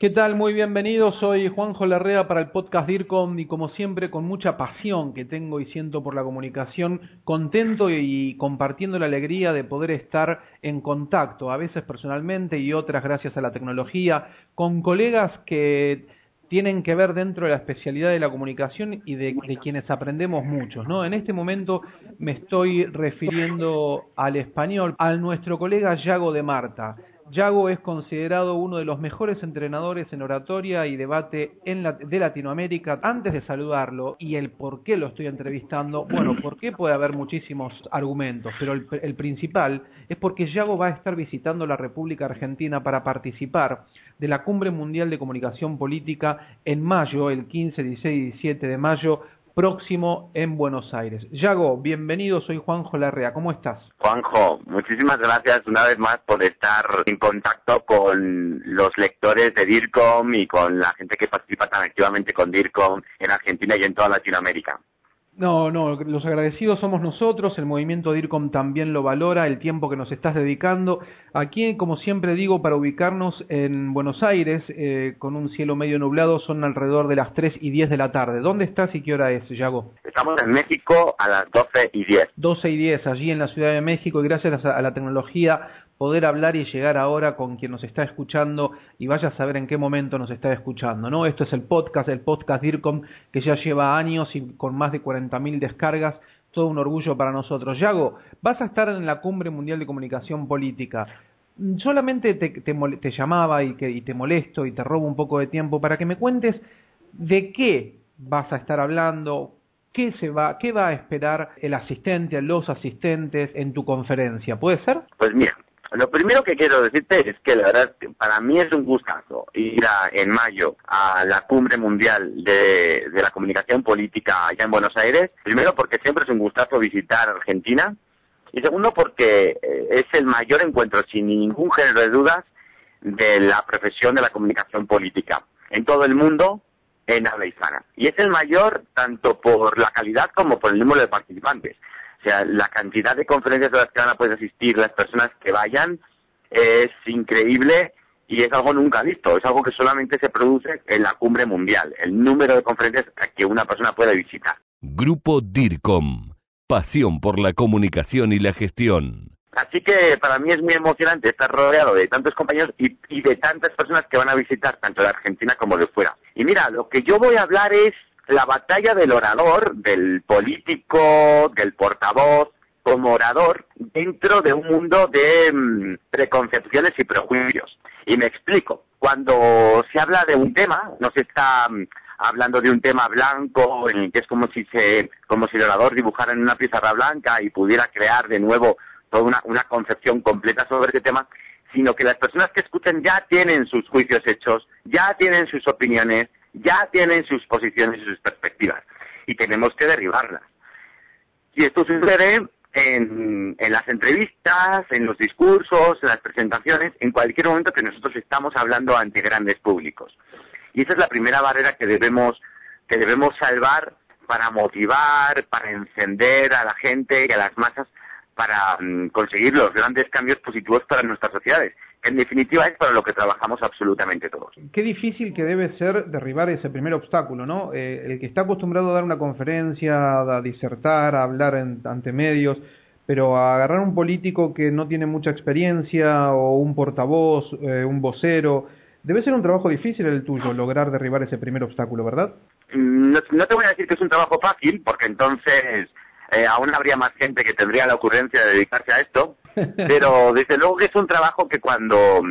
¿Qué tal? Muy bienvenido. Soy Juanjo Larrea para el podcast DIRCOM y como siempre con mucha pasión que tengo y siento por la comunicación, contento y compartiendo la alegría de poder estar en contacto, a veces personalmente y otras gracias a la tecnología, con colegas que tienen que ver dentro de la especialidad de la comunicación y de, de, quienes aprendemos muchos, ¿no? En este momento me estoy refiriendo al español, a nuestro colega Yago de Marta. Yago es considerado uno de los mejores entrenadores en oratoria y debate en la, de Latinoamérica. Antes de saludarlo y el por qué lo estoy entrevistando, bueno, por qué puede haber muchísimos argumentos, pero el, el principal es porque Yago va a estar visitando la República Argentina para participar de la Cumbre Mundial de Comunicación Política en mayo, el 15, 16 y 17 de mayo, próximo en Buenos Aires. Yago, bienvenido, soy Juanjo Larrea, ¿cómo estás? Juanjo, muchísimas gracias una vez más por estar en contacto con los lectores de DIRCOM y con la gente que participa tan activamente con DIRCOM en Argentina y en toda Latinoamérica. No, no, los agradecidos somos nosotros, el movimiento DIRCOM también lo valora, el tiempo que nos estás dedicando. Aquí, como siempre digo, para ubicarnos en Buenos Aires, eh, con un cielo medio nublado, son alrededor de las 3 y 10 de la tarde. ¿Dónde estás y qué hora es, Yago? Estamos en México a las 12 y 10. 12 y 10, allí en la Ciudad de México, y gracias a la tecnología poder hablar y llegar ahora con quien nos está escuchando y vaya a saber en qué momento nos está escuchando, ¿no? Esto es el podcast, el podcast DIRCOM, que ya lleva años y con más de 40.000 descargas, todo un orgullo para nosotros. Yago, vas a estar en la Cumbre Mundial de Comunicación Política. Solamente te, te, llamaba y, que, y te molesto y te robo un poco de tiempo para que me cuentes de qué vas a estar hablando, ¿Qué, se va, ¿Qué va a esperar el asistente, los asistentes en tu conferencia? ¿Puede ser? Pues mira, lo primero que quiero decirte es que la verdad para mí es un gustazo ir a, en mayo a la cumbre mundial de, de, la comunicación política allá en Buenos Aires. Primero porque siempre es un gustazo visitar Argentina y segundo porque es el mayor encuentro sin ningún género de dudas de la profesión de la comunicación política en todo el mundo en habla hispana. Y es el mayor tanto por la calidad como por el número de participantes. O sea, la cantidad de conferencias a las que van a poder asistir las personas que vayan es increíble y es algo nunca visto, es algo que solamente se produce en la cumbre mundial, el número de conferencias que una persona puede visitar. Grupo DIRCOM, pasión por la comunicación y la gestión. Así que para mí es muy emocionante estar rodeado de tantos compañeros y, y de tantas personas que van a visitar tanto de Argentina como de fuera. Y mira, lo que yo voy a hablar es la batalla del orador, del político, del portavoz, como orador, dentro de un mundo de mmm, preconcepciones y prejuicios. Y me explico. Cuando se habla de un tema, no se está mmm, hablando de un tema blanco, en el que es como si se, como si el orador dibujara en una pizarra blanca y pudiera crear de nuevo toda una, una concepción completa sobre ese tema, sino que las personas que escuchan ya tienen sus juicios hechos, ya tienen sus opiniones, ya tienen sus posiciones y sus perspectivas y tenemos que derribarlas. Y esto sucede en, en, las entrevistas, en los discursos, en las presentaciones, en cualquier momento que nosotros estamos hablando ante grandes públicos. Y esa es la primera barrera que debemos, que debemos salvar para motivar, para encender a la gente y a las masas para um, conseguir los grandes cambios positivos para nuestras sociedades en definitiva es para lo que trabajamos absolutamente todos. Qué difícil que debe ser derribar ese primer obstáculo, ¿no? Eh, el que está acostumbrado a dar una conferencia, a disertar, a hablar en, ante medios, pero a agarrar un político que no tiene mucha experiencia o un portavoz, eh, un vocero, debe ser un trabajo difícil el tuyo lograr derribar ese primer obstáculo, ¿verdad? No, no te voy a decir que es un trabajo fácil, porque entonces eh, aún habría más gente que tendría la ocurrencia de dedicarse a esto, pero desde luego que es un trabajo que cuando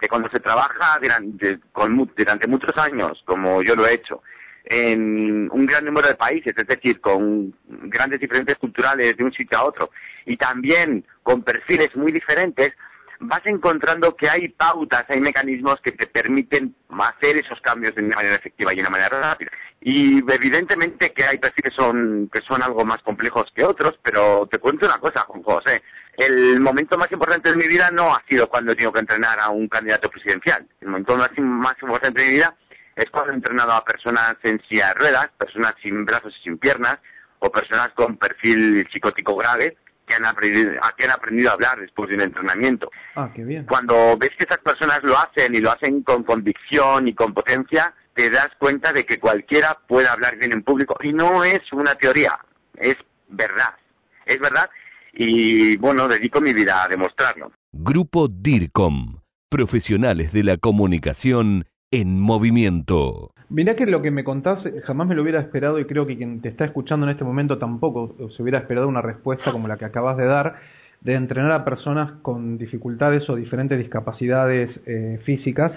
que cuando se trabaja durante, con, durante muchos años, como yo lo he hecho, en un gran número de países, es decir, con grandes diferencias culturales de un sitio a otro, y también con perfiles muy diferentes, vas encontrando que hay pautas, hay mecanismos que te permiten hacer esos cambios de una manera efectiva y de una manera rápida. Y evidentemente que hay perfiles son, que son algo más complejos que otros, pero te cuento una cosa, Juan José. El momento más importante de mi vida no ha sido cuando he tenido que entrenar a un candidato presidencial. El momento más, más importante de mi vida es cuando he entrenado a personas en silla de ruedas, personas sin brazos y sin piernas, o personas con perfil psicótico grave, que han aprendido, que han aprendido a hablar después de un entrenamiento. Ah, qué bien. Cuando ves que esas personas lo hacen y lo hacen con convicción y con potencia, te das cuenta de que cualquiera puede hablar bien en público. Y no es una teoría, es verdad. Es verdad y, bueno, dedico mi vida a demostrarlo. Grupo DIRCOM, profesionales de la comunicación en movimiento. Mirá que lo que me contás jamás me lo hubiera esperado y creo que quien te está escuchando en este momento tampoco se hubiera esperado una respuesta como la que acabas de dar, de entrenar a personas con dificultades o diferentes discapacidades eh, físicas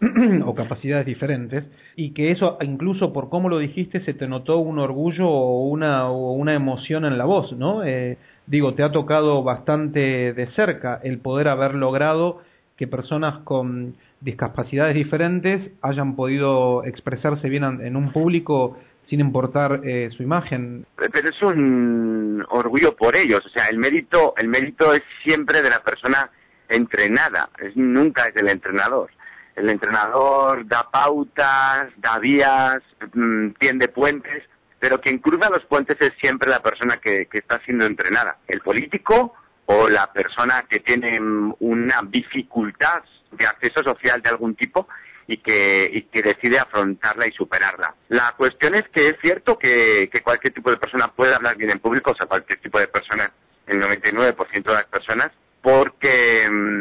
o capacidades diferentes y que eso incluso por cómo lo dijiste se te notó un orgullo o una, o una emoción en la voz, ¿no? Eh, digo, te ha tocado bastante de cerca el poder haber logrado que personas con discapacidades diferentes hayan podido expresarse bien en un público sin importar eh, su imagen. Pero es un orgullo por ellos, o sea, el mérito, el mérito es siempre de la persona entrenada, es, nunca es del entrenador. El entrenador da pautas, da vías, mm, tiende puentes, pero quien cruza los puentes es siempre la persona que, que está siendo entrenada. El político o la persona que tiene una dificultad de acceso social de algún tipo y que, y que decide afrontarla y superarla. La cuestión es que es cierto que, que cualquier tipo de persona puede hablar bien en público, o sea, cualquier tipo de persona, el 99% de las personas, porque mm,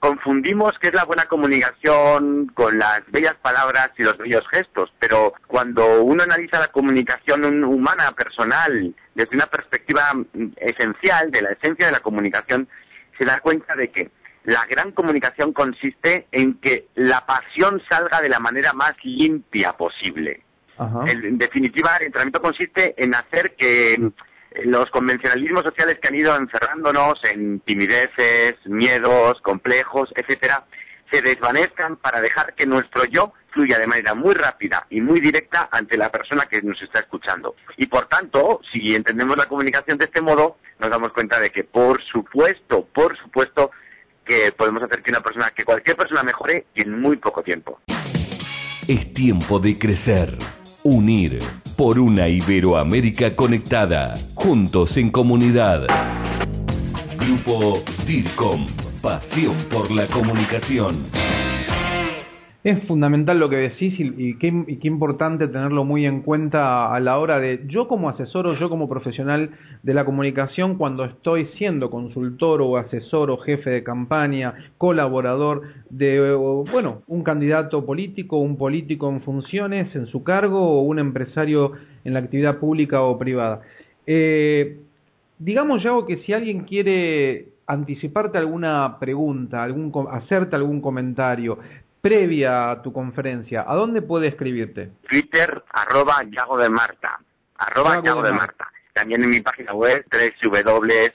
confundimos qué es la buena comunicación con las bellas palabras y los bellos gestos, pero cuando uno analiza la comunicación humana, personal, desde una perspectiva mm, esencial de la esencia de la comunicación, se da cuenta de que la gran comunicación consiste en que la pasión salga de la manera más limpia posible. en definitiva, el entrenamiento consiste en hacer que los convencionalismos sociales que han ido encerrándonos en timideces, miedos, complejos, etcétera, se desvanezcan para dejar que nuestro yo fluya de manera muy rápida y muy directa ante la persona que nos está escuchando. Y por tanto, si entendemos la comunicación de este modo, nos damos cuenta de que por supuesto, por supuesto, que podemos hacer que una persona, que cualquier persona mejore en muy poco tiempo. Es tiempo de crecer, unir por una Iberoamérica conectada, juntos en comunidad. Grupo DIRCOM, pasión por la comunicación. Es fundamental lo que decís y, qué, importante tenerlo muy en cuenta a la hora de yo como asesor o yo como profesional de la comunicación cuando estoy siendo consultor o asesor o jefe de campaña, colaborador de, bueno, un candidato político, un político en funciones en su cargo o un empresario en la actividad pública o privada. Eh, digamos, ya que si alguien quiere anticiparte alguna pregunta, algún, hacerte algún comentario, previa a tu conferencia, ¿a dónde puede escribirte? Twitter, arroba Yago de Marta, arroba Yago, de Marta. También en mi página web,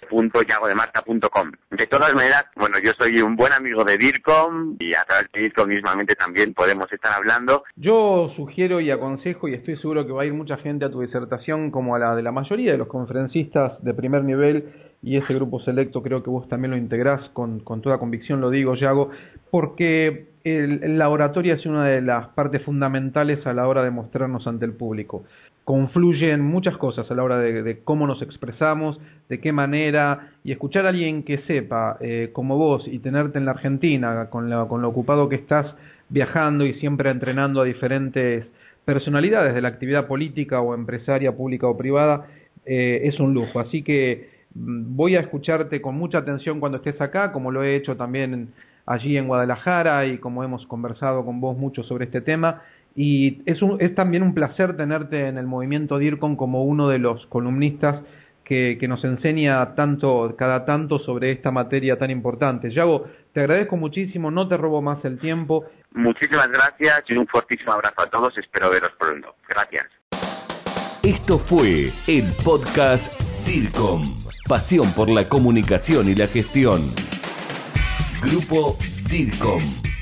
www.yagodemarta.com. De todas maneras, bueno, yo soy un buen amigo de DIRCOM y a través de DIRCOM mismamente también podemos estar hablando. Yo sugiero y aconsejo y estoy seguro que va a ir mucha gente a tu disertación como a la de la mayoría de los conferencistas de primer nivel y ese grupo selecto creo que vos también lo integrás con, con toda convicción, lo digo, Yago, porque el, la oratoria es una de las partes fundamentales a la hora de mostrarnos ante el público. Confluyen muchas cosas a la hora de, cómo nos expresamos, de qué manera, y escuchar a alguien que sepa, eh, como vos, y tenerte en la Argentina, con, con lo ocupado que estás viajando y siempre entrenando a diferentes personalidades de la actividad política o empresaria, pública o privada, eh, es un lujo. Así que mm, voy a escucharte con mucha atención cuando estés acá, como lo he hecho también allí en Guadalajara y como hemos conversado con vos mucho sobre este tema. Y es, es también un placer tenerte en el movimiento DIRCON como uno de los columnistas que, que, nos enseña tanto, cada tanto sobre esta materia tan importante. Yago, te agradezco muchísimo, no te robo más el tiempo. Muchísimas gracias y un fuertísimo abrazo a todos, espero veros pronto. Gracias. Esto fue el podcast DIRCOM, pasión por la comunicación y la gestión. Grupo DIRCOM.